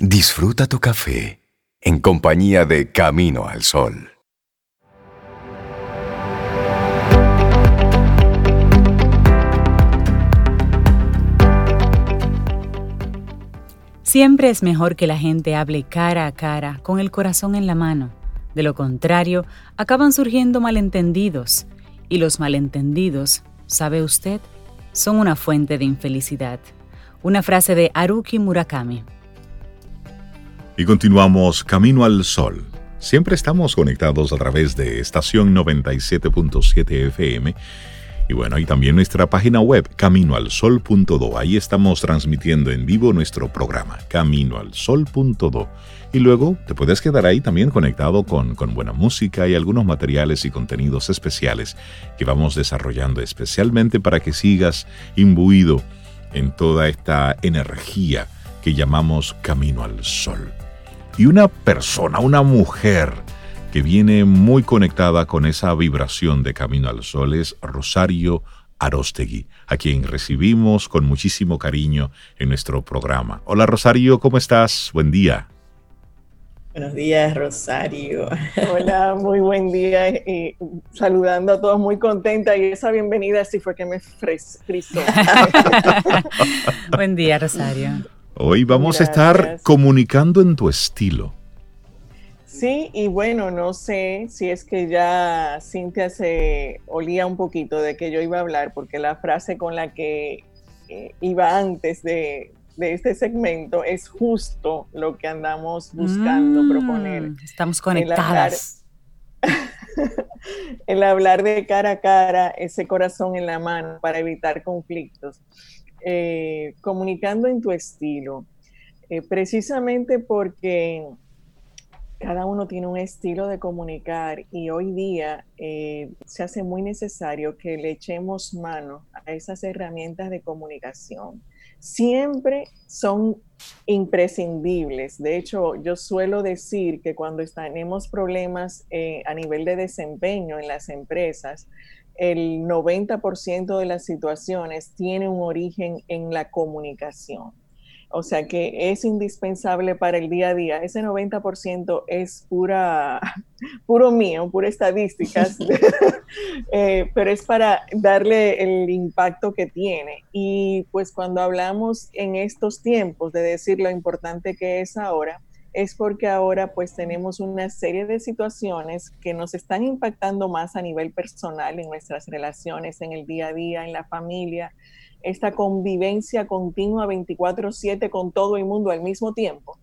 Disfruta tu café en compañía de Camino al Sol. Siempre es mejor que la gente hable cara a cara, con el corazón en la mano. De lo contrario, acaban surgiendo malentendidos. Y los malentendidos, ¿sabe usted? Son una fuente de infelicidad. Una frase de Haruki Murakami. Y continuamos Camino al Sol. Siempre estamos conectados a través de estación 97.7 FM y bueno, y también nuestra página web, caminoalsol.do. Ahí estamos transmitiendo en vivo nuestro programa, caminoalsol.do. Y luego te puedes quedar ahí también conectado con, con buena música y algunos materiales y contenidos especiales que vamos desarrollando especialmente para que sigas imbuido en toda esta energía que llamamos Camino al Sol. Y una persona, una mujer, que viene muy conectada con esa vibración de Camino al Sol es Rosario Arostegui, a quien recibimos con muchísimo cariño en nuestro programa. Hola Rosario, ¿cómo estás? Buen día. Buenos días, Rosario. Hola, muy buen día y saludando a todos, muy contenta y esa bienvenida sí fue que me frisó. buen día, Rosario. Hoy vamos a estar comunicando en tu estilo. Sí, y bueno, no sé si es que ya Cintia se olía un poquito de que yo iba a hablar, porque la frase con la que eh, iba antes de, este segmento es justo lo que andamos buscando mm, proponer. Estamos conectadas. El hablar, de cara a cara, ese corazón en la mano para evitar conflictos. Eh, comunicando en tu estilo, eh, precisamente porque cada uno tiene un estilo de comunicar y hoy día eh, se hace muy necesario que le echemos mano a esas herramientas de comunicación. Siempre son imprescindibles. De hecho, yo suelo decir que cuando tenemos problemas a nivel de desempeño en las empresas, el 90% de las situaciones tiene un origen en la comunicación. O sea que es indispensable para el día a día. Ese 90% es pura, puro mío, pura estadísticas, eh, pero es para darle el impacto que tiene. Y pues cuando hablamos en estos tiempos de decir lo importante que es ahora, es porque ahora pues tenemos una serie de situaciones que nos están impactando más a nivel personal en nuestras relaciones, en el día a día, en la familia, esta convivencia continua 24/7 con todo el mundo al mismo tiempo,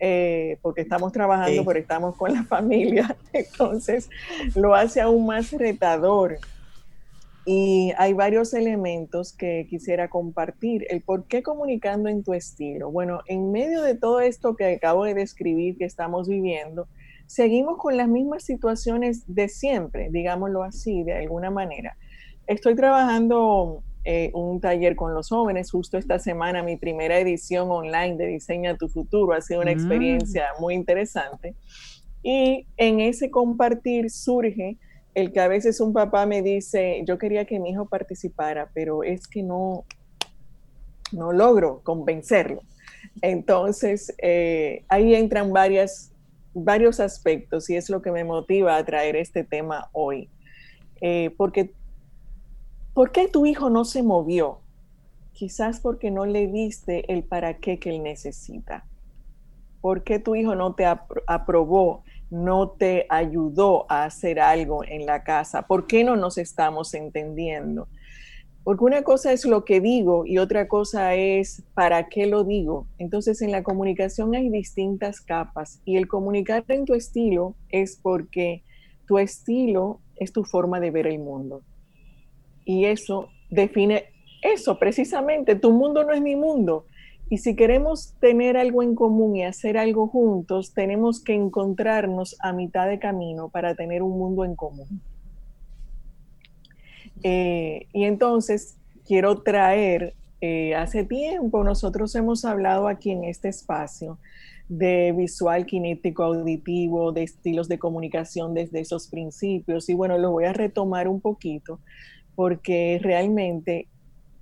eh, porque estamos trabajando, pero estamos con la familia, entonces lo hace aún más retador. Y hay varios elementos que quisiera compartir. El por qué comunicando en tu estilo. Bueno, en medio de todo esto que acabo de describir que estamos viviendo, seguimos con las mismas situaciones de siempre, digámoslo así, de alguna manera. Estoy trabajando eh, un taller con los jóvenes. Justo esta semana mi primera edición online de Diseña tu futuro ha sido una mm. experiencia muy interesante. Y en ese compartir surge el que a veces un papá me dice, yo quería que mi hijo participara, pero es que no, no logro convencerlo. Entonces, eh, ahí entran varias, varios aspectos y es lo que me motiva a traer este tema hoy. Eh, porque ¿Por qué tu hijo no se movió? Quizás porque no le diste el para qué que él necesita. ¿Por qué tu hijo no te aprobó, no te ayudó a hacer algo en la casa? ¿Por qué no nos estamos entendiendo? Porque una cosa es lo que digo y otra cosa es para qué lo digo. Entonces en la comunicación hay distintas capas y el comunicar en tu estilo es porque tu estilo es tu forma de ver el mundo. Y eso define eso precisamente, tu mundo no es mi mundo. Y si queremos tener algo en común y hacer algo juntos, tenemos que encontrarnos a mitad de camino para tener un mundo en común. Eh, y entonces quiero traer, eh, hace tiempo nosotros hemos hablado aquí en este espacio de visual, kinético, auditivo, de estilos de comunicación desde esos principios. Y bueno, lo voy a retomar un poquito porque realmente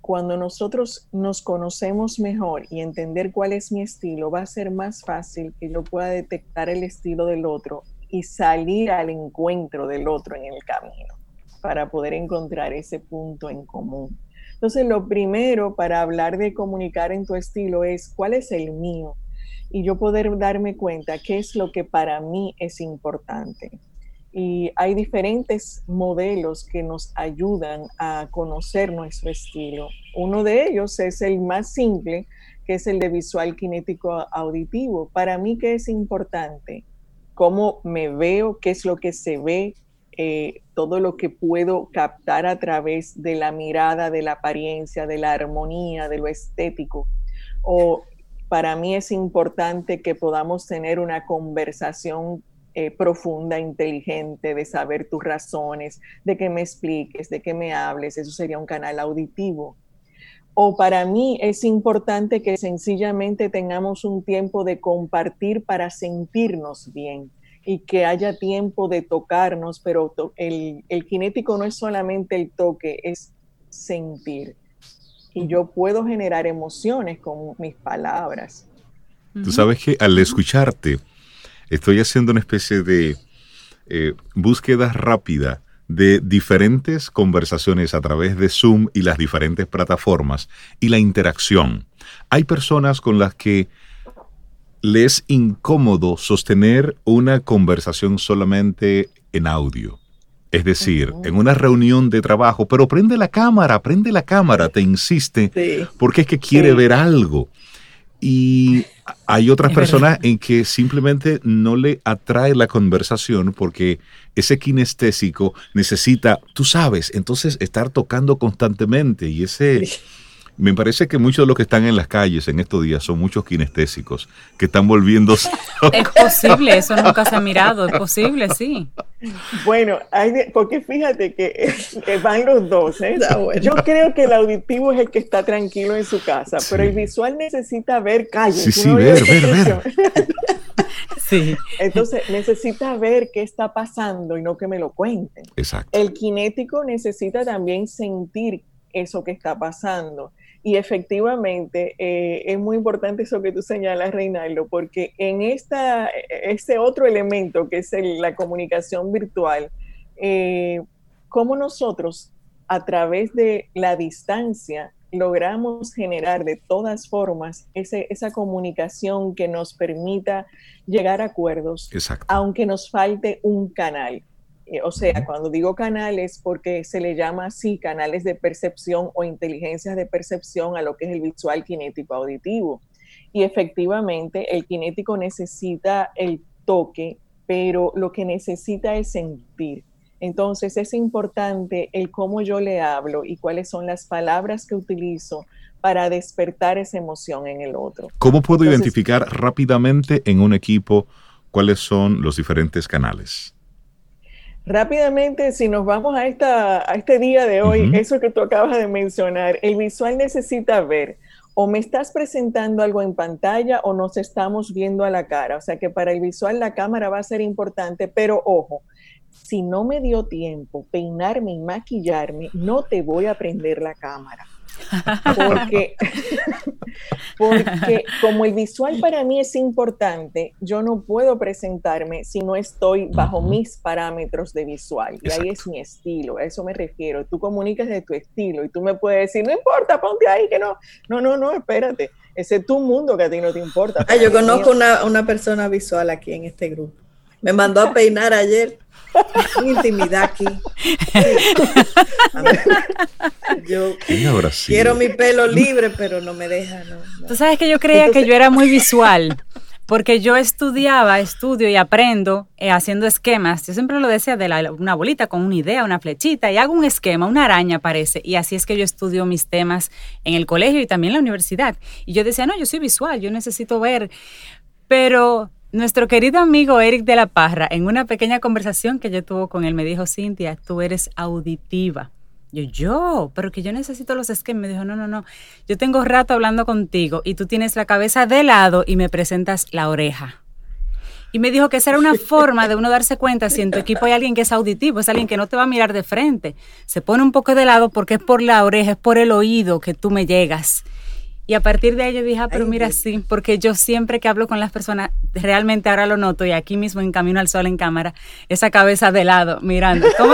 cuando nosotros nos conocemos mejor y entender cuál es mi estilo, va a ser más fácil que yo pueda detectar el estilo del otro y salir al encuentro del otro en el camino para poder encontrar ese punto en común. Entonces, lo primero para hablar de comunicar en tu estilo es cuál es el mío y yo poder darme cuenta qué es lo que para mí es importante. Y hay diferentes modelos que nos ayudan a conocer nuestro estilo. Uno de ellos es el más simple, que es el de visual kinético auditivo. Para mí, ¿qué es importante? cómo me veo, qué es lo que se ve, eh, todo lo que puedo captar a través de la mirada, de la apariencia, de la armonía, de lo estético. O para mí es importante que podamos tener una conversación eh, profunda, inteligente, de saber tus razones, de que me expliques, de que me hables. Eso sería un canal auditivo o para mí es importante que sencillamente tengamos un tiempo de compartir para sentirnos bien y que haya tiempo de tocarnos, pero el, el kinético no es solamente el toque, es sentir. Y yo puedo generar emociones con mis palabras. Tú sabes que al escucharte, estoy haciendo una especie de eh, búsqueda rápida de diferentes conversaciones a través de Zoom y las diferentes plataformas y la interacción. Hay personas con las que les es incómodo sostener una conversación solamente en audio. Es decir, en una reunión de trabajo, pero prende la cámara, prende la cámara, te insiste, porque es que quiere ver algo. Y hay otras personas en que simplemente no le atrae la conversación porque ese kinestésico necesita, tú sabes, entonces estar tocando constantemente y ese... Me parece que muchos de los que están en las calles en estos días son muchos kinestésicos que están volviéndose. Es posible, eso nunca se ha mirado, es posible, sí. Bueno, porque fíjate que van los dos. ¿eh? Yo creo que el auditivo es el que está tranquilo en su casa, pero el visual necesita ver calle. Sí, sí, ver, ver, ver. Sí. Entonces necesita ver qué está pasando y no que me lo cuenten. Exacto. El kinético necesita también sentir eso que está pasando. Y efectivamente, eh, es muy importante eso que tú señalas, Reinaldo, porque en esta, este otro elemento que es la comunicación virtual, eh, cómo nosotros a través de la distancia logramos generar de todas formas esa comunicación que nos permita llegar a acuerdos, aunque nos falte un canal. Eh, o sea, cuando digo canales, porque se le llama así canales de percepción o inteligencias de percepción a lo que es el visual kinético auditivo. Y efectivamente, el kinético necesita el toque, pero lo que necesita es sentir. Entonces es importante el cómo yo le hablo y cuáles son las palabras que utilizo para despertar esa emoción en el otro. ¿Cómo puedo identificar rápidamente en un equipo cuáles son los diferentes canales? Rápidamente, si nos vamos a, esta, a este día de hoy, eso que tú acabas de mencionar, el visual necesita ver o me estás presentando algo en pantalla o nos estamos viendo a la cara. O sea que para el visual la cámara va a ser importante, pero ojo, si no me dio tiempo peinarme y maquillarme, no te voy a prender la cámara. Porque, porque como el visual para mí es importante, yo no puedo presentarme si no estoy bajo mis parámetros de visual. Y ahí es mi estilo, a eso me refiero. Tú comunicas de tu estilo y tú me puedes decir, no importa, ponte ahí, que no. No, no, no, espérate. Ese es tu mundo que a ti no te importa. Ah, yo conozco una, una persona visual aquí en este grupo. Me mandó a peinar ayer intimidad aquí. Yo quiero mi pelo libre, pero no me deja. Tú sabes que yo creía que yo era muy visual. Porque yo estudiaba, estudio y aprendo eh, haciendo esquemas. Yo siempre lo decía de una bolita con una idea, una flechita, y hago un esquema, una araña parece. Y así es que yo estudio mis temas en el colegio y también en la universidad. Y yo decía, no, yo soy visual, yo necesito ver. Pero nuestro querido amigo Eric de la Parra, en una pequeña conversación que yo tuve con él, me dijo, Cintia, tú eres auditiva. Yo, yo, pero que yo necesito los esquemas. Me dijo, no, no, no. Yo tengo rato hablando contigo y tú tienes la cabeza de lado y me presentas la oreja. Y me dijo que esa era una forma de uno darse cuenta si en tu equipo hay alguien que es auditivo, es alguien que no te va a mirar de frente. Se pone un poco de lado porque es por la oreja, es por el oído que tú me llegas. Y a partir de ahí yo dije, ah, pero mira, sí, porque yo siempre que hablo con las personas, realmente ahora lo noto y aquí mismo en Camino al Sol en cámara, esa cabeza de lado, mirando. ¿Cómo,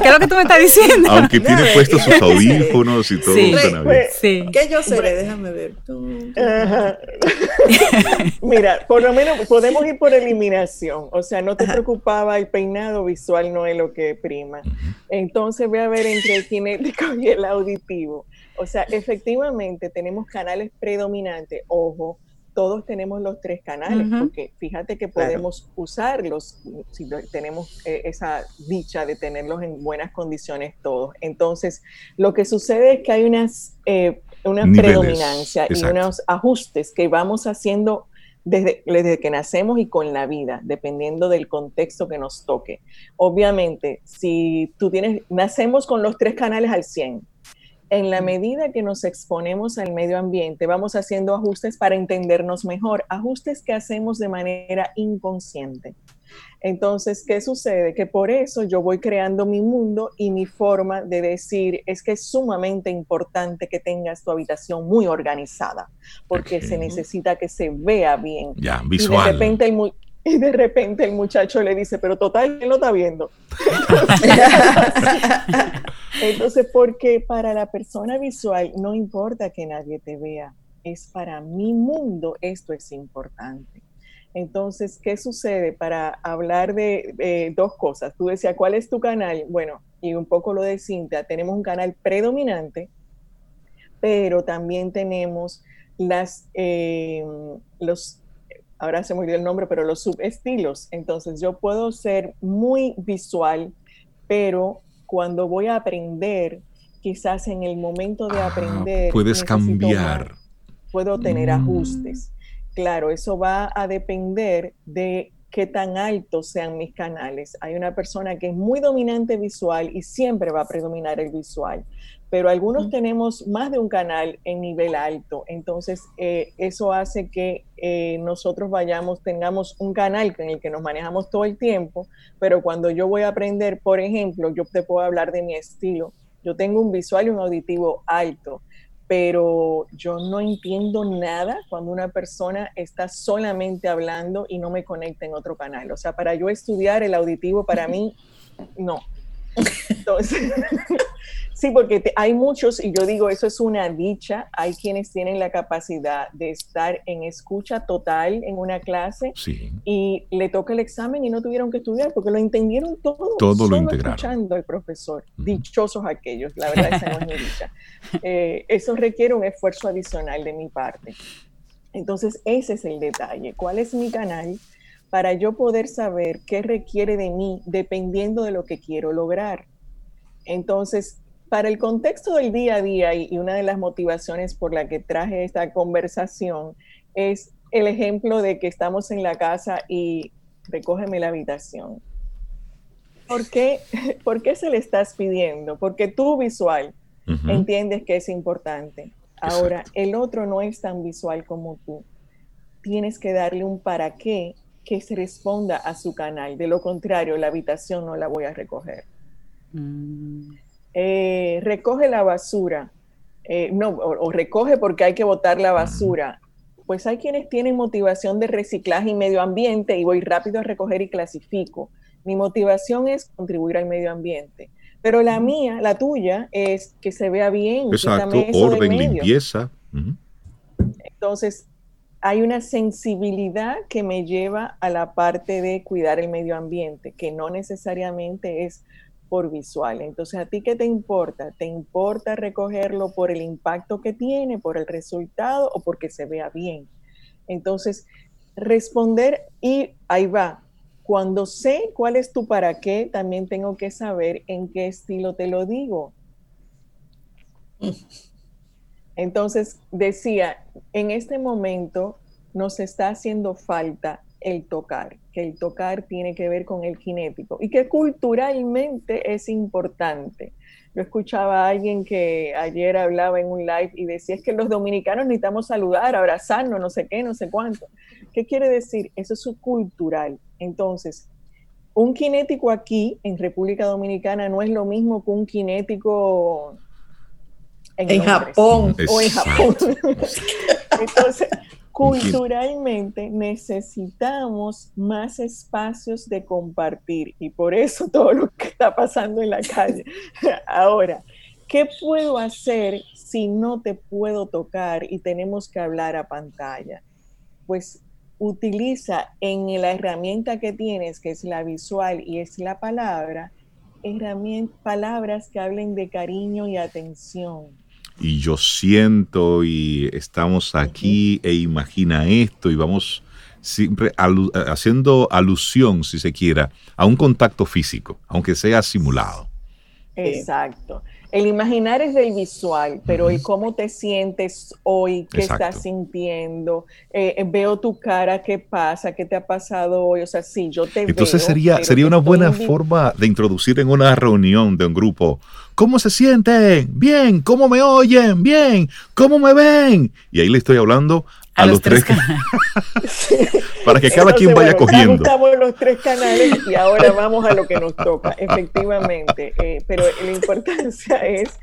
¿Qué es lo que tú me estás diciendo? Aunque tiene puestos sus audífonos y todo. Sí, sí. ¿Qué yo seré? Déjame ver. mira, por lo menos podemos ir por eliminación. O sea, no te preocupaba el peinado visual, no es lo que prima. Entonces voy a ver entre el cinético y el auditivo. O sea, efectivamente tenemos canales predominantes. Ojo, todos tenemos los tres canales, porque fíjate que podemos usarlos si tenemos eh, esa dicha de tenerlos en buenas condiciones todos. Entonces, lo que sucede es que hay unas, eh, una predominancia y unos ajustes que vamos haciendo desde, desde, que nacemos y con la vida, dependiendo del contexto que nos toque. Obviamente, si tú tienes, nacemos con los tres canales al 100, en la medida que nos exponemos al medio ambiente, vamos haciendo ajustes para entendernos mejor, ajustes que hacemos de manera inconsciente. Entonces, ¿qué sucede? Que por eso yo voy creando mi mundo y mi forma de decir es que es sumamente importante que tengas tu habitación muy organizada, porque se necesita que se vea bien. Ya, visual. Y de repente el, y de repente el muchacho le dice, pero total, él lo está viendo. Entonces, porque para la persona visual no importa que nadie te vea, es para mi mundo, esto es importante. Entonces, ¿qué sucede? Para hablar de dos cosas, tú decías, ¿cuál es tu canal? Bueno, y un poco lo de Cintia, tenemos un canal predominante, pero también tenemos las, eh, los ahora se me olvidó el nombre, pero los subestilos. Entonces yo puedo ser muy visual, pero cuando voy a aprender, quizás en el momento de ah, aprender... Puedes cambiar. puedo tener mm. ajustes. Claro, eso va a depender de qué tan altos sean mis canales. Hay una persona que es muy dominante visual y siempre va a predominar el visual pero algunos tenemos más de un canal en nivel alto, entonces eh, eso hace que eh, nosotros vayamos, tengamos un canal en el que nos manejamos todo el tiempo, pero cuando yo voy a aprender, por ejemplo, yo te puedo hablar de mi estilo, yo tengo un visual y un auditivo alto, pero yo no entiendo nada cuando una persona está solamente hablando y no me conecta en otro canal. O sea, para yo estudiar el auditivo, para mí, no. Entonces, Sí, porque hay muchos, y yo digo, eso es una dicha, hay quienes tienen la capacidad de estar en escucha total en una clase y le toca el examen y no tuvieron que estudiar porque lo entendieron todo, todo lo integraron. escuchando al profesor. Dichosos aquellos, la verdad esa no es mi dicha. Eh, eso requiere un esfuerzo adicional de mi parte. Entonces, ese es el detalle. ¿Cuál es mi canal? para yo poder saber qué requiere de mí dependiendo de lo que quiero lograr. Entonces, para el contexto del día a día y, una de las motivaciones por la que traje esta conversación es el ejemplo de que estamos en la casa y recógeme la habitación. ¿Por qué, ¿Por qué se le estás pidiendo? Porque tú visual entiendes que es importante. Ahora, el otro no es tan visual como tú. Tienes que darle un para qué que se responda a su canal. De lo contrario, la habitación no la voy a recoger. Mm. Eh, recoge la basura, eh, no, o, recoge porque hay que botar la basura. Pues hay quienes tienen motivación de reciclaje y medio ambiente y voy rápido a recoger y clasifico. Mi motivación es contribuir al medio ambiente. Pero la mía, la tuya, es que se vea bien. Exacto, orden, limpieza. Entonces, hay una sensibilidad que me lleva a la parte de cuidar el medio ambiente, que no necesariamente es por visual. Entonces, ¿a ti qué te importa? ¿Te importa recogerlo por el impacto que tiene, por el resultado o porque se vea bien? Entonces, responder y ahí va. Cuando sé cuál es tu para qué, también tengo que saber en qué estilo te lo digo. Entonces, decía, en este momento nos está haciendo falta el tocar, que el tocar tiene que ver con el kinético y que culturalmente es importante. Yo escuchaba a alguien que ayer hablaba en un live y decía es que los dominicanos necesitamos saludar, abrazarnos, no sé qué, no sé cuánto. ¿Qué quiere decir? Eso es cultural. Entonces, un kinético aquí en República Dominicana no es lo mismo que un kinético en, Japón o en Japón. Entonces, culturalmente necesitamos más espacios de compartir y por eso todo lo que está pasando en la calle. Ahora, ¿qué puedo hacer si no te puedo tocar y tenemos que hablar a pantalla? Pues utiliza en la herramienta que tienes, que es la visual y es la palabra, palabras que hablen de cariño y atención y yo siento y estamos aquí e imagina esto y vamos siempre haciendo alusión, si se quiera, a un contacto físico, aunque sea simulado. Exacto. El imaginar es del visual, pero el cómo te sientes hoy, qué estás sintiendo, eh, eh, veo tu cara, qué pasa, qué te ha pasado hoy, o sea, sí, yo te Entonces sería, sería una buena forma de introducir en una reunión de un grupo, ¿cómo se sienten? Bien, ¿cómo me oyen? Bien, ¿cómo me ven? Y ahí le estoy hablando a, los, tres, canales. Para que cada quien vaya cogiendo. Estamos los tres canales y ahora vamos a lo que nos toca, efectivamente. Eh, pero la importancia es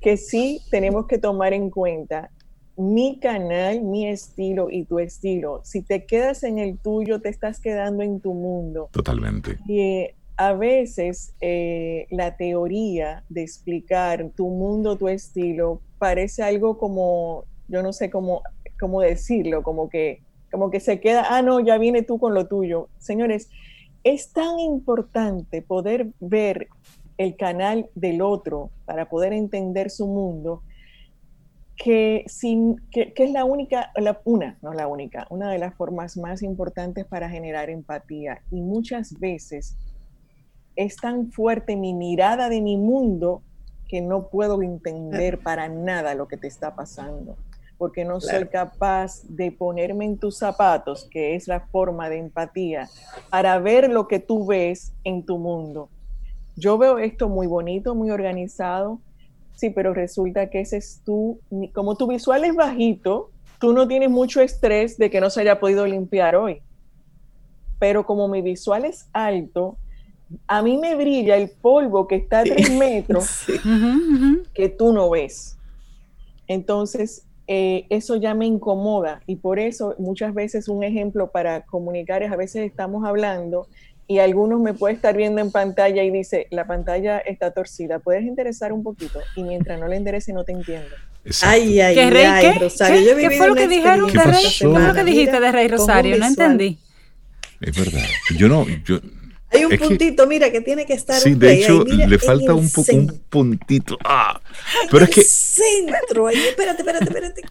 que sí tenemos que tomar en cuenta mi canal, mi estilo y tu estilo. Si te quedas en el tuyo, te estás quedando en tu mundo. Totalmente. Y eh, a veces eh, la teoría de explicar tu mundo, tu estilo, parece algo como, yo no sé, cómo ¿cómo decirlo? Como que, como que se queda, ah, no, ya viene tú con lo tuyo. Señores, es tan importante poder ver el canal del otro para poder entender su mundo, que, sin, que, es la única, la, una, no la única, una de las formas más importantes para generar empatía. Y muchas veces es tan fuerte mi mirada de mi mundo que no puedo entender para nada lo que te está pasando porque no soy capaz de ponerme en tus zapatos, que es la forma de empatía, para ver lo que tú ves en tu mundo. Yo veo esto muy bonito, muy organizado, sí, pero resulta que ese es tú, como tu visual es bajito, tú no tienes mucho estrés de que no se haya podido limpiar hoy. Pero como mi visual es alto, a mí me brilla el polvo que está a tres metros que tú no ves. Entonces, eh, eso ya me incomoda y por eso muchas veces un ejemplo para comunicar es a veces estamos hablando y algunos me puede estar viendo en pantalla y dice, la pantalla está torcida, puedes interesar un poquito y mientras no le enderece no te entiendo. Ay, ay, ¿Qué, ay, Rosario. ¿Qué, fue lo que dijeron de Rey? ¿Qué fue lo que dijiste de Rey Rosario? No entendí. Es verdad. Yo no, yo, hay un puntito, mira, que tiene que estar. Sí, de hecho, le falta un, poco, un puntito. Ah, pero es que. Centro, ahí, espérate, espérate, espérate.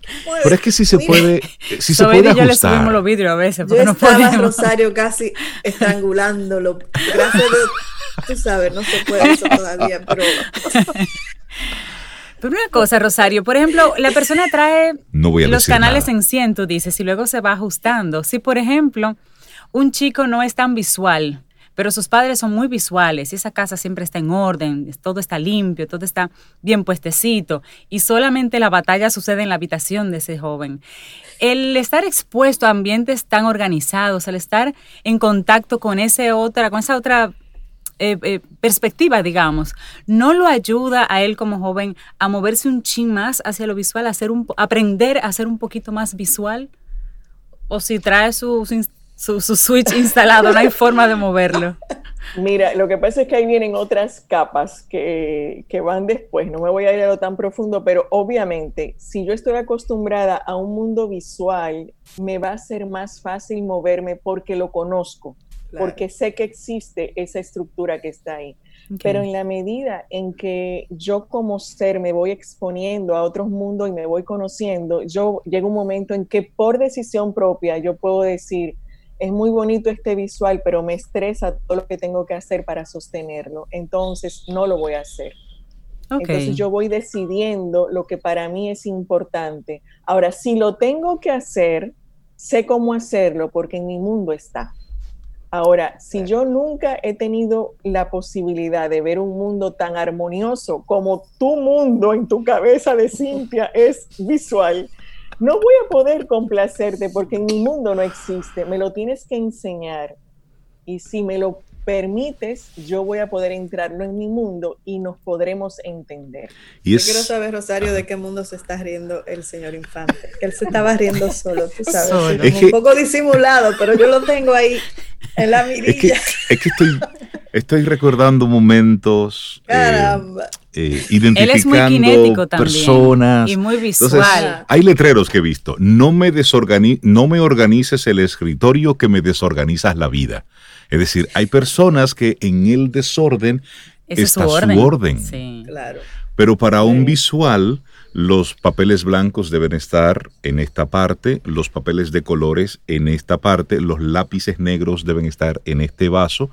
Pero es que si se puede. Si se puede ajustar. yo le subimos los vidrios a veces. Yo no estaba, Rosario, casi estrangulándolo. Gracias a tú sabes, no se puede eso todavía, pero. Pero una cosa, Rosario, por ejemplo, la persona trae los canales en 100, tú dices, y luego se va ajustando. Si, por ejemplo, un chico no es tan visual, pero sus padres son muy visuales y esa casa siempre está en orden, todo está limpio, todo está bien puestecito y solamente la batalla sucede en la habitación de ese joven. El estar expuesto a ambientes tan organizados, el estar en contacto con, ese otra, con esa otra eh, eh, perspectiva, digamos, no lo ayuda a él como joven a moverse un chin más hacia lo visual, a hacer un, aprender a ser un poquito más visual? O si trae sus su, switch instalado, no hay forma de moverlo. Mira, lo que pasa es que ahí vienen otras capas que, que, van después, no me voy a ir a lo tan profundo, pero obviamente si yo estoy acostumbrada a un mundo visual, me va a ser más fácil moverme porque lo conozco, porque sé que existe esa estructura que está ahí. Pero en la medida en que yo como ser me voy exponiendo a otros mundos y me voy conociendo, yo llega un momento en que por decisión propia yo puedo decir, es muy bonito este visual, pero me estresa todo lo que tengo que hacer para sostenerlo. Entonces, no lo voy a hacer. Entonces, yo voy decidiendo lo que para mí es importante. Ahora, si lo tengo que hacer, sé cómo hacerlo porque en mi mundo está. Ahora, si yo nunca he tenido la posibilidad de ver un mundo tan armonioso como tu mundo en tu cabeza de Cintia es visual, no voy a poder complacerte porque en mi mundo no existe, me lo tienes que enseñar. Y si me lo permites, yo voy a poder entrarlo en mi mundo y nos podremos entender. Y Yo quiero saber, Rosario, de qué mundo se está riendo el señor Infante. Él se estaba riendo solo, tú sabes. un poco disimulado, pero yo lo tengo ahí en la mirilla. Es que, estoy, estoy recordando momentos. Eh, Caramba. Eh, identificando personas. Y muy visual. hay letreros que he visto. No me, no me organices el escritorio que me desorganizas la vida. Es decir, hay personas que en el desorden está su orden. Sí. Claro. Pero para un visual, los papeles blancos deben estar en esta parte, los papeles de colores en esta parte, los lápices negros deben estar en este vaso.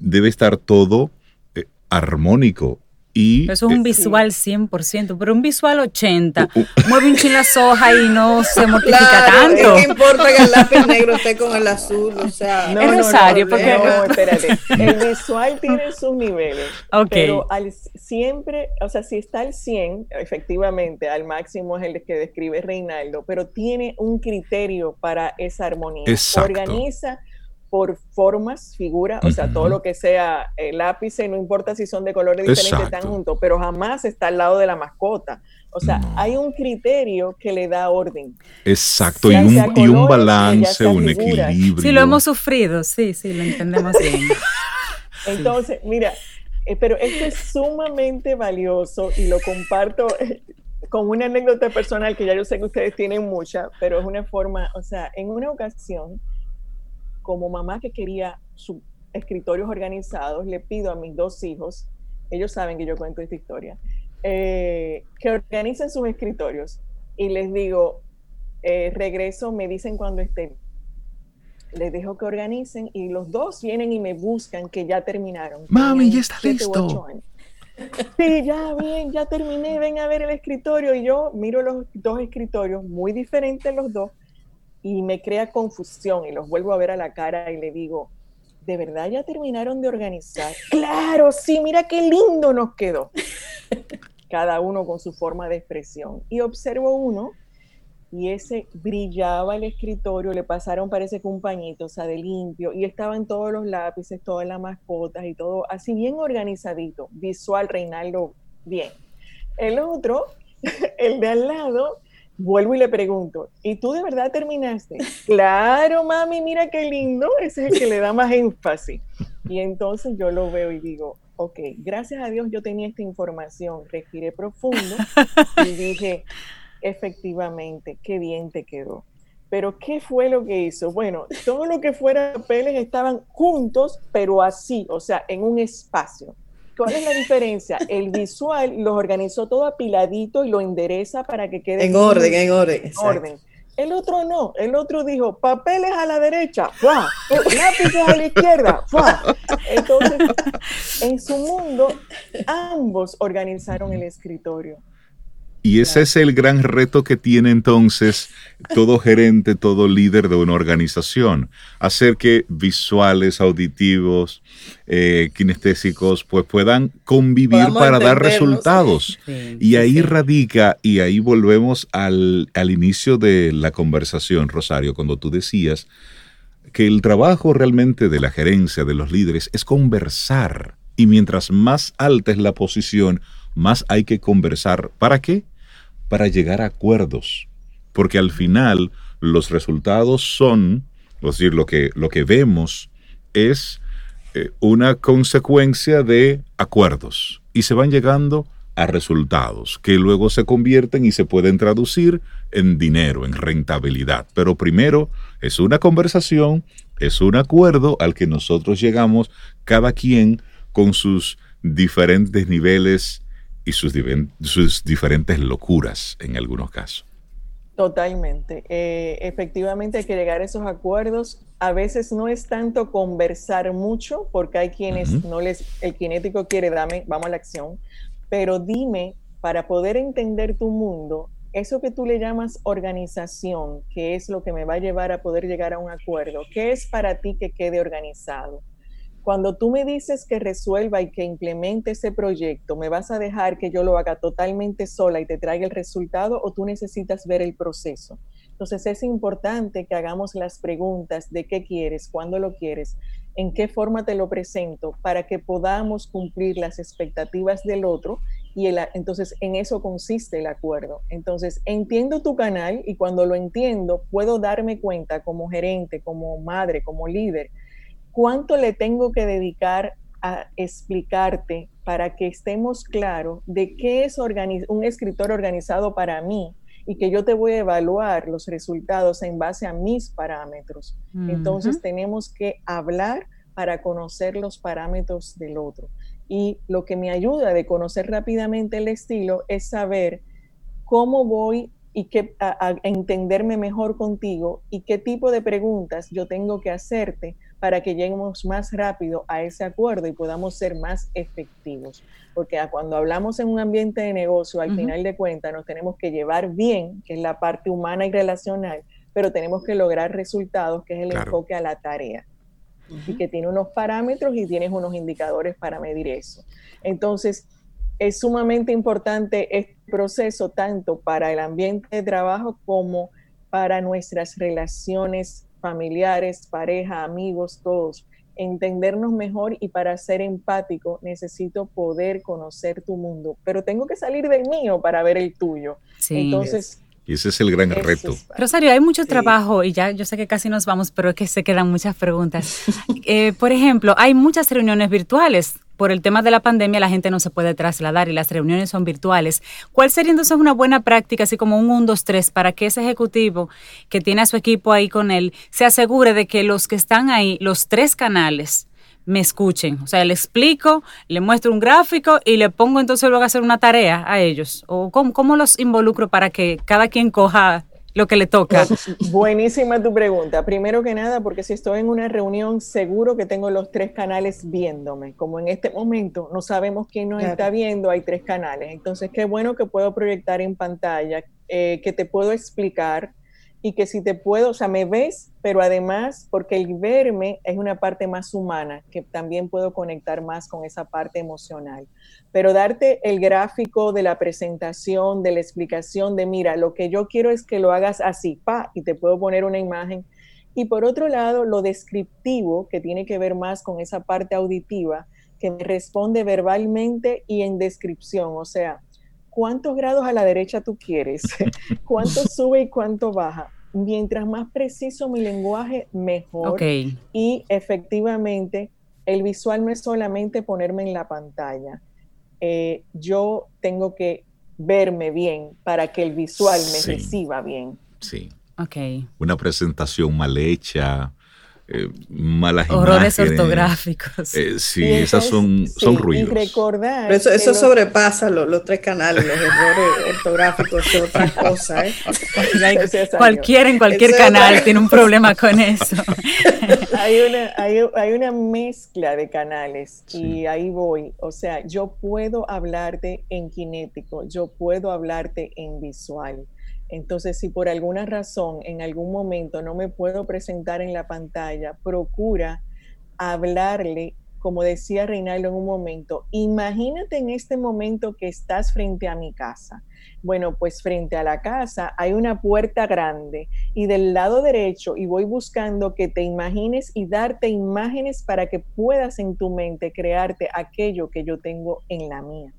Debe estar todo eh, armónico, eso es un eh, visual 100%, pero un visual 80. Mueve un chin la soja y no se mortifica tanto. ¿Qué importa que el lápiz negro esté con el azul? O sea, no, es necesario, porque no, espérate. El visual tiene sus niveles. Pero al, siempre, o sea, si está al 100, efectivamente, al máximo es el que describe Reinaldo, pero tiene un criterio para esa armonía. Exacto. Organiza por formas, figuras, o sea, todo lo que sea el lápiz, no importa si son de colores diferentes, están juntos, pero jamás está al lado de la mascota. O sea, hay un criterio que le da orden. Exacto, y, un, balance, un equilibrio. Sí, lo hemos sufrido, sí, sí, lo entendemos bien. Entonces, mira, eh, pero esto es sumamente valioso y lo comparto eh, con una anécdota personal que ya yo sé que ustedes tienen mucha, pero es una forma, o sea, en una ocasión como mamá que quería sus escritorios organizados, le pido a mis dos hijos, ellos saben que yo cuento esta historia, eh, que organicen sus escritorios. Y les digo, eh, regreso, me dicen cuando estén. Les dejo que organicen y los dos vienen y me buscan que ya terminaron. Mami, ya está listo. Sí, ya bien, ya terminé, ven a ver el escritorio. Y yo miro los dos escritorios, muy diferentes los dos, y me crea confusión y los vuelvo a ver a la cara y le digo, ¿de verdad ya terminaron de organizar? claro, sí, mira qué lindo nos quedó. Cada uno con su forma de expresión. Y observo uno y ese brillaba el escritorio, le pasaron parece que un pañito, o sea, de limpio, y estaban todos los lápices, todas las mascotas y todo así bien organizadito, visual, Reinaldo, bien. El otro, el de al lado, vuelvo y le pregunto, ¿y tú de verdad terminaste? claro, mami, mira qué lindo, ese es el que le da más énfasis. Y entonces yo lo veo y digo, ok, gracias a Dios yo tenía esta información, respiré profundo y dije, efectivamente, qué bien te quedó. Pero ¿qué fue lo que hizo? Bueno, todo lo que fuera papeles estaban juntos, pero así, o sea, en un espacio. ¿Cuál es la diferencia? El visual los organizó todo apiladito y lo endereza para que quede en orden, en orden. orden. El otro no, el otro dijo papeles a la derecha, ¡fua! lápices a la izquierda. ¡fua! Entonces, en su mundo, ambos organizaron el escritorio. Y ese es el gran reto que tiene entonces todo gerente, todo líder de una organización, hacer que visuales, auditivos, eh, kinestésicos, pues puedan convivir para dar resultados. y ahí radica, y ahí volvemos al, al inicio de la conversación, Rosario, cuando tú decías que el trabajo realmente de la gerencia, de los líderes, es conversar. Y mientras más alta es la posición, más hay que conversar. ¿Para qué? Para llegar a acuerdos. Porque al final los resultados son, es decir, lo que, lo que vemos es eh, una consecuencia de acuerdos y se van llegando a resultados que luego se convierten y se pueden traducir en dinero, en rentabilidad. Pero primero es una conversación, es un acuerdo al que nosotros llegamos, cada quien con sus diferentes niveles y sus, sus diferentes locuras en algunos casos. Totalmente. Eh, efectivamente hay que llegar a esos acuerdos. A veces no es tanto conversar mucho, porque hay quienes no les, el kinético quiere, dame, vamos a la acción, pero dime, para poder entender tu mundo, eso que tú le llamas organización, que es lo que me va a llevar a poder llegar a un acuerdo, ¿qué es para ti que quede organizado? Cuando tú me dices que resuelva y que implemente ese proyecto, ¿me vas a dejar que yo lo haga totalmente sola y te traiga el resultado o tú necesitas ver el proceso? Entonces es importante que hagamos las preguntas de qué quieres, cuándo lo quieres, en qué forma te lo presento, para que podamos cumplir las expectativas del otro y entonces en eso consiste el acuerdo. Entonces entiendo tu canal y cuando lo entiendo puedo darme cuenta como gerente, como madre, como líder, cuánto le tengo que dedicar a explicarte para que estemos claros de qué es un escritor organizado para mí y que yo te voy a evaluar los resultados en base a mis parámetros. Entonces tenemos que hablar para conocer los parámetros del otro. Y lo que me ayuda de conocer rápidamente el estilo es saber cómo voy y que, a, entenderme mejor contigo y qué tipo de preguntas yo tengo que hacerte para que lleguemos más rápido a ese acuerdo y podamos ser más efectivos. Porque cuando hablamos en un ambiente de negocio, al final de cuentas nos tenemos que llevar bien, que es la parte humana y relacional, pero tenemos que lograr resultados, que es el enfoque a la tarea y que tiene unos parámetros y tienes unos indicadores para medir eso. Entonces, es sumamente importante este proceso tanto para el ambiente de trabajo como para nuestras relaciones familiares, pareja, amigos, todos. Entendernos mejor y para ser empático necesito poder conocer tu mundo, pero tengo que salir del mío para ver el tuyo. Entonces, y ese es el gran reto. Rosario, hay mucho trabajo y ya yo sé que casi nos vamos, pero es que se quedan muchas preguntas. Eh, por ejemplo, hay muchas reuniones virtuales. Por el tema de la pandemia la gente no se puede trasladar y las reuniones son virtuales. ¿Cuál sería entonces una buena práctica, así como un 1, 2, 3, para que ese ejecutivo que tiene a su equipo ahí con él se asegure de que los que están ahí, los tres canales, me escuchen. O sea, le explico, le muestro un gráfico y le pongo entonces luego a hacer una tarea a ellos. ¿O cómo, los involucro para que cada quien coja lo que le toca? Buenísima tu pregunta. Primero que nada, porque si estoy en una reunión, seguro que tengo los tres canales viéndome. Como en este momento no sabemos quién nos está viendo, hay tres canales. Entonces, qué bueno que puedo proyectar en pantalla, eh, que te puedo explicar y que si te puedo, o sea, me ves, pero además, porque el verme es una parte más humana, que también puedo conectar más con esa parte emocional. Pero darte el gráfico de la presentación, de la explicación, de mira, lo que yo quiero es que lo hagas así, pa, y te puedo poner una imagen. Y por otro lado, lo descriptivo, que tiene que ver más con esa parte auditiva, que me responde verbalmente y en descripción, o sea, cuántos grados a la derecha tú quieres, cuánto sube y cuánto baja. Mientras más preciso mi lenguaje, mejor. Y efectivamente, el visual no es solamente ponerme en la pantalla. Eh, yo tengo que verme bien para que el visual me reciba bien. Sí. Ok. Una presentación mal hecha, eh, malas Horrores ortográficos. Eh, sí, esas son, son ruidos. Y recordar. eso, eso sobrepasa los tres canales, los errores ortográficos, es otra cosa. ¿eh? Cualquiera en cualquier canal tiene un problema con eso. hay, una, hay, hay, una mezcla de canales y ahí voy. O sea, yo puedo hablarte en kinético, yo puedo hablarte en visual entonces, si por alguna razón en algún momento no me puedo presentar en la pantalla, procura hablarle, como decía Reinaldo en un momento, imagínate en este momento que estás frente a mi casa. Bueno, pues frente a la casa hay una puerta grande y del lado derecho y voy buscando que te imagines y darte imágenes para que puedas en tu mente crearte aquello que yo tengo en la mía.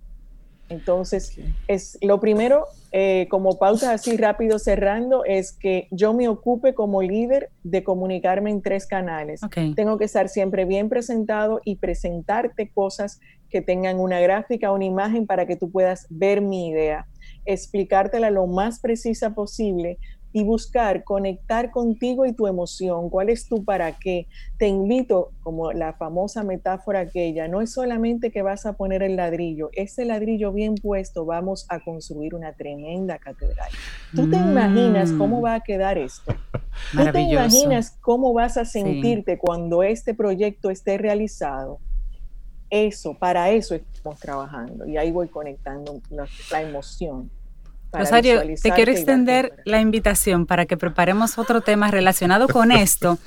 Entonces, es lo primero, eh, como pausa así rápido cerrando, es que yo me ocupe como líder de comunicarme en tres canales. Tengo que estar siempre bien presentado y presentarte cosas que tengan una gráfica, una imagen para que tú puedas ver mi idea, explicártela lo más precisa posible y buscar conectar contigo y tu emoción, cuál es tu para qué. Te invito, como la famosa metáfora aquella, no es solamente que vas a poner el ladrillo, ese ladrillo bien puesto vamos a construir una tremenda catedral. ¿Tú te imaginas cómo mm. va a quedar esto? ¿Tú te imaginas cómo vas a sentirte cuando este proyecto esté realizado? Eso, para eso estamos trabajando y ahí voy conectando la emoción. Rosario, te quiero extender la invitación para que preparemos otro tema relacionado con esto,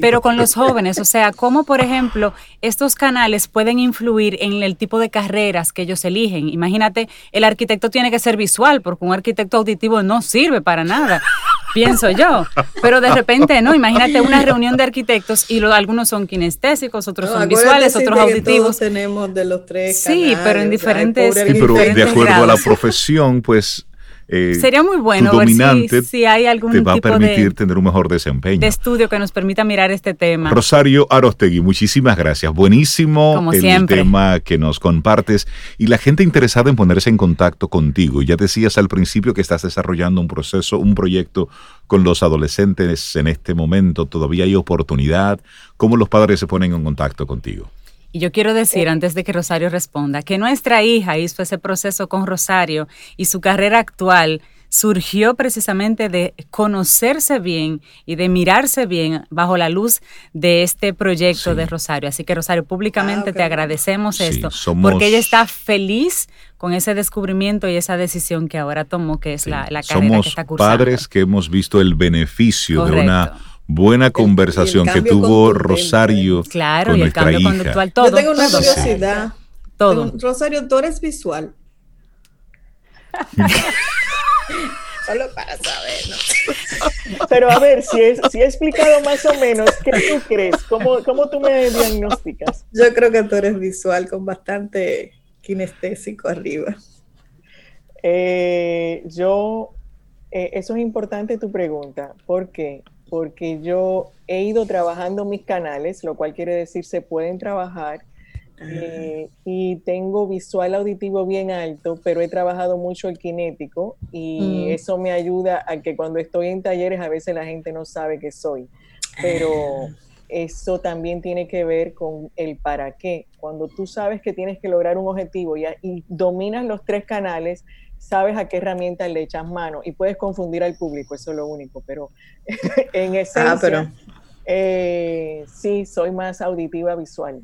pero con los jóvenes, o sea, cómo, por ejemplo, estos canales pueden influir en el tipo de carreras que ellos eligen. Imagínate, el arquitecto tiene que ser visual, porque un arquitecto auditivo no sirve para nada pienso yo. Pero de repente, ¿no? Imagínate una reunión de arquitectos y algunos son kinestésicos, otros son visuales, otros auditivos. tenemos de los tres. Sí, pero en diferentes. Sí, pero de acuerdo a la profesión, pues eh, Sería muy bueno ver si, hay algún te va a permitir tener un mejor desempeño. De estudio que nos permita mirar este tema. Rosario Arostegui, muchísimas gracias. Buenísimo el tema que nos compartes y la gente interesada en ponerse en contacto contigo. Ya decías al principio que estás desarrollando un proceso, un proyecto con los adolescentes en este momento. Todavía hay oportunidad. ¿Cómo los padres se ponen en contacto contigo? Y yo quiero decir, antes de que Rosario responda, que nuestra hija hizo ese proceso con Rosario y su carrera actual surgió precisamente de conocerse bien y de mirarse bien bajo la luz de este proyecto de Rosario. Así que Rosario, públicamente ah, te agradecemos esto, porque ella está feliz con ese descubrimiento y esa decisión que ahora tomó, que es la, la, carrera que está cursando. padres que hemos visto el beneficio de una buena conversación que tuvo Rosario claro, y el cambio conductual, todo. Yo tengo una curiosidad. Todo. Rosario, tú eres visual. Solo para saber, Pero a ver, si, es, si he explicado más o menos, ¿qué tú crees? ¿Cómo, ¿Cómo tú me diagnosticas? Yo creo que tú eres visual con bastante kinestésico arriba. Eh, yo, eh, eso es importante tu pregunta. ¿Por qué? Porque yo he ido trabajando mis canales, lo cual quiere decir se pueden trabajar. Eh, y tengo visual auditivo bien alto, pero he trabajado mucho el kinético y mm. eso me ayuda a que cuando estoy en talleres a veces la gente no sabe que soy. Pero eso también tiene que ver con el para qué. Cuando tú sabes que tienes que lograr un objetivo y, y dominas los tres canales, sabes a qué herramienta le echas mano y puedes confundir al público, eso es lo único, pero en esencia, ah, pero... Eh, sí, soy más auditiva visual.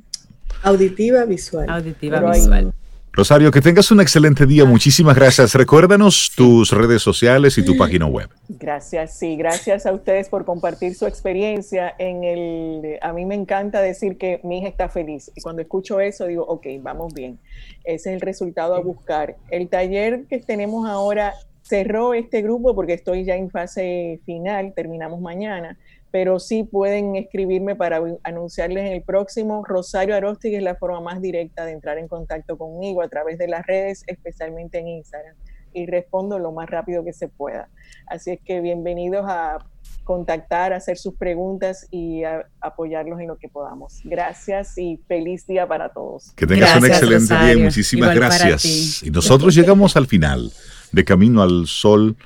Auditiva visual. Auditiva visual. Rosario, que tengas un excelente día. Muchísimas gracias. Recuérdanos tus redes sociales y tu página web. Gracias, sí, gracias a ustedes por compartir su experiencia en el... A mí me encanta decir que mi hija está feliz y cuando escucho eso digo, ok, vamos bien. Ese es el resultado a buscar. El taller que tenemos ahora cerró este grupo porque estoy ya en fase final, terminamos mañana pero sí pueden escribirme para anunciarles en el próximo. Rosario Arosti es la forma más directa de entrar en contacto conmigo a través de las redes, especialmente en Instagram, y respondo lo más rápido que se pueda. Así es que bienvenidos a contactar, hacer sus preguntas y apoyarlos en lo que podamos. Gracias y feliz día para todos. Que tengas un excelente día y muchísimas gracias. Y nosotros llegamos al final de Camino al Sol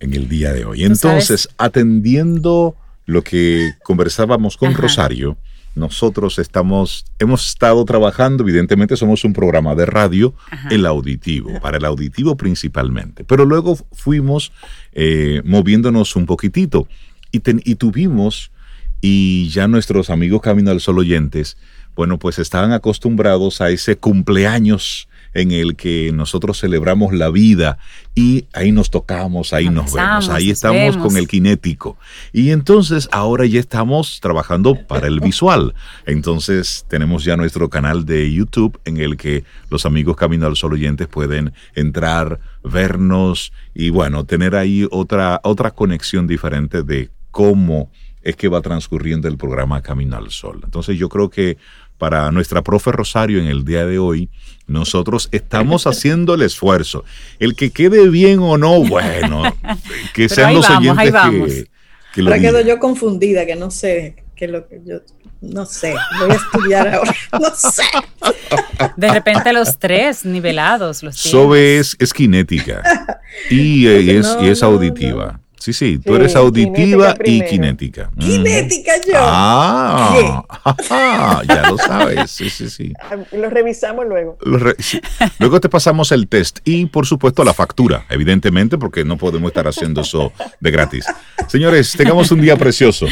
en el día de hoy. Entonces, atendiendo lo que conversábamos con Rosario, nosotros estamos, hemos estado trabajando, evidentemente somos un programa de radio, el auditivo, para el auditivo principalmente, pero luego fuimos eh, moviéndonos un poquitito y, y tuvimos, y ya nuestros amigos Camino al Sol oyentes, bueno, pues estaban acostumbrados a ese cumpleaños en el que nosotros celebramos la vida y ahí nos tocamos, ahí nos vemos, ahí estamos con el kinético. Y entonces ahora ya estamos trabajando para el visual. Entonces tenemos ya nuestro canal de YouTube en el que los amigos Camino al Sol oyentes pueden entrar, vernos y bueno, tener ahí otra, otra conexión diferente de cómo es que va transcurriendo el programa Camino al Sol. Entonces yo creo que para nuestra profe Rosario en el día de hoy, nosotros estamos haciendo el esfuerzo. El que quede bien o no, bueno, que sean los oyentes que, que lo Ahora quedo yo confundida, que no sé, que lo que yo no sé, voy a estudiar ahora, no sé. De repente los tres nivelados, los Sobe es, es kinética y, es, y es auditiva. Sí, sí, tú eres auditiva y kinética. Kinética yo. Ah, ya lo sabes. Sí, sí, sí. Ah, lo revisamos luego. Luego te pasamos el test y, por supuesto, la factura, evidentemente, porque no podemos estar haciendo eso de gratis. Señores, tengamos un día precioso.